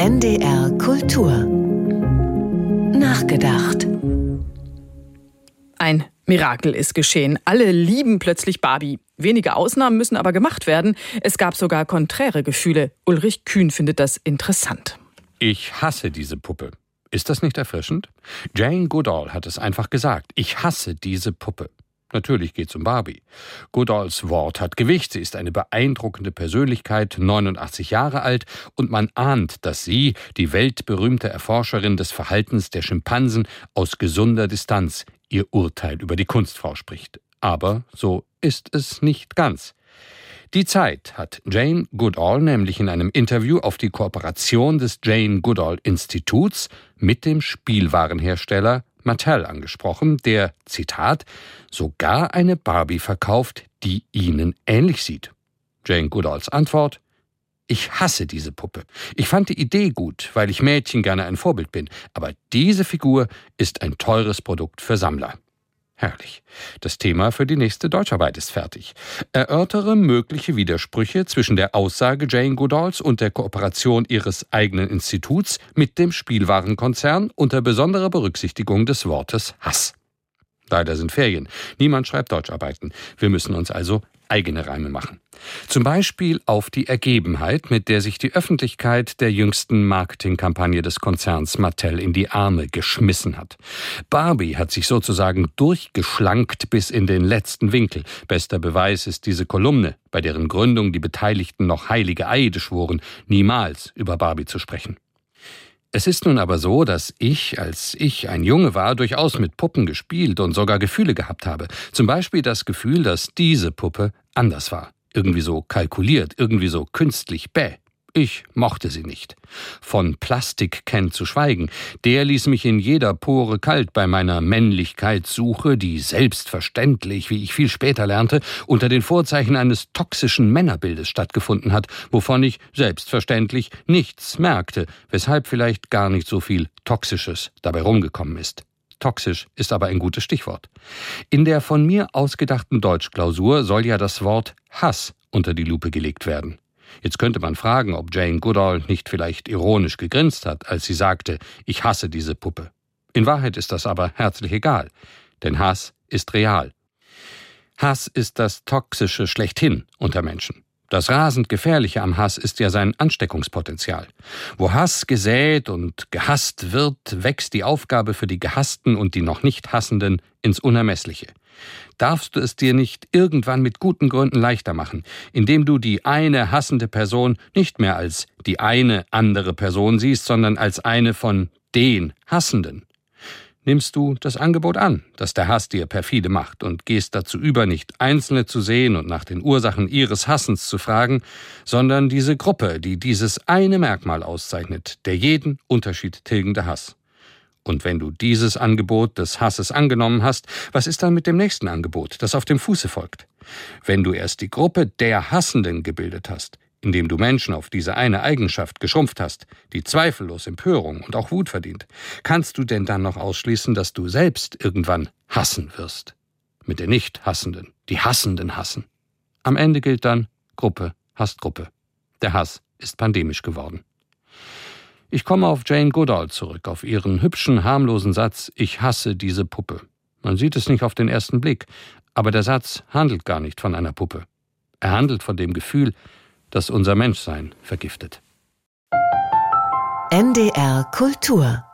NDR Kultur Nachgedacht Ein Mirakel ist geschehen. Alle lieben plötzlich Barbie. Wenige Ausnahmen müssen aber gemacht werden. Es gab sogar konträre Gefühle. Ulrich Kühn findet das interessant. Ich hasse diese Puppe. Ist das nicht erfrischend? Jane Goodall hat es einfach gesagt. Ich hasse diese Puppe. Natürlich geht's um Barbie. Goodalls Wort hat Gewicht. Sie ist eine beeindruckende Persönlichkeit, 89 Jahre alt, und man ahnt, dass sie, die weltberühmte Erforscherin des Verhaltens der Schimpansen, aus gesunder Distanz ihr Urteil über die Kunstfrau spricht. Aber so ist es nicht ganz. Die Zeit hat Jane Goodall nämlich in einem Interview auf die Kooperation des Jane Goodall Instituts mit dem Spielwarenhersteller Mattel angesprochen, der, Zitat, sogar eine Barbie verkauft, die ihnen ähnlich sieht. Jane Goodalls Antwort ich hasse diese Puppe. Ich fand die Idee gut, weil ich Mädchen gerne ein Vorbild bin, aber diese Figur ist ein teures Produkt für Sammler. Herrlich. Das Thema für die nächste Deutscharbeit ist fertig. Erörtere mögliche Widersprüche zwischen der Aussage Jane Goodalls und der Kooperation ihres eigenen Instituts mit dem Spielwarenkonzern unter besonderer Berücksichtigung des Wortes Hass. Leider sind Ferien. Niemand schreibt Deutscharbeiten. Wir müssen uns also eigene Reime machen. Zum Beispiel auf die Ergebenheit, mit der sich die Öffentlichkeit der jüngsten Marketingkampagne des Konzerns Mattel in die Arme geschmissen hat. Barbie hat sich sozusagen durchgeschlankt bis in den letzten Winkel. Bester Beweis ist diese Kolumne, bei deren Gründung die Beteiligten noch heilige Eide schworen, niemals über Barbie zu sprechen. Es ist nun aber so, dass ich, als ich ein Junge war, durchaus mit Puppen gespielt und sogar Gefühle gehabt habe. Zum Beispiel das Gefühl, dass diese Puppe anders war. Irgendwie so kalkuliert, irgendwie so künstlich bäh. Ich mochte sie nicht. Von Plastik Ken zu schweigen, der ließ mich in jeder Pore kalt bei meiner Männlichkeitssuche, die selbstverständlich, wie ich viel später lernte, unter den Vorzeichen eines toxischen Männerbildes stattgefunden hat, wovon ich selbstverständlich nichts merkte, weshalb vielleicht gar nicht so viel Toxisches dabei rumgekommen ist. Toxisch ist aber ein gutes Stichwort. In der von mir ausgedachten Deutschklausur soll ja das Wort Hass unter die Lupe gelegt werden. Jetzt könnte man fragen, ob Jane Goodall nicht vielleicht ironisch gegrinst hat, als sie sagte, ich hasse diese Puppe. In Wahrheit ist das aber herzlich egal, denn Hass ist real. Hass ist das Toxische schlechthin unter Menschen. Das rasend Gefährliche am Hass ist ja sein Ansteckungspotenzial. Wo Hass gesät und gehasst wird, wächst die Aufgabe für die Gehassten und die noch nicht Hassenden ins Unermessliche. Darfst du es dir nicht irgendwann mit guten Gründen leichter machen, indem du die eine hassende Person nicht mehr als die eine andere Person siehst, sondern als eine von den Hassenden? nimmst du das Angebot an, das der Hass dir perfide macht, und gehst dazu über, nicht Einzelne zu sehen und nach den Ursachen ihres Hassens zu fragen, sondern diese Gruppe, die dieses eine Merkmal auszeichnet, der jeden Unterschied tilgende Hass. Und wenn du dieses Angebot des Hasses angenommen hast, was ist dann mit dem nächsten Angebot, das auf dem Fuße folgt? Wenn du erst die Gruppe der Hassenden gebildet hast, indem du Menschen auf diese eine Eigenschaft geschrumpft hast, die zweifellos Empörung und auch Wut verdient, kannst du denn dann noch ausschließen, dass du selbst irgendwann hassen wirst? Mit den Nicht-Hassenden, die Hassenden hassen. Am Ende gilt dann, Gruppe hasst Gruppe. Der Hass ist pandemisch geworden. Ich komme auf Jane Goodall zurück, auf ihren hübschen, harmlosen Satz, ich hasse diese Puppe. Man sieht es nicht auf den ersten Blick, aber der Satz handelt gar nicht von einer Puppe. Er handelt von dem Gefühl, das unser Menschsein vergiftet. NDR Kultur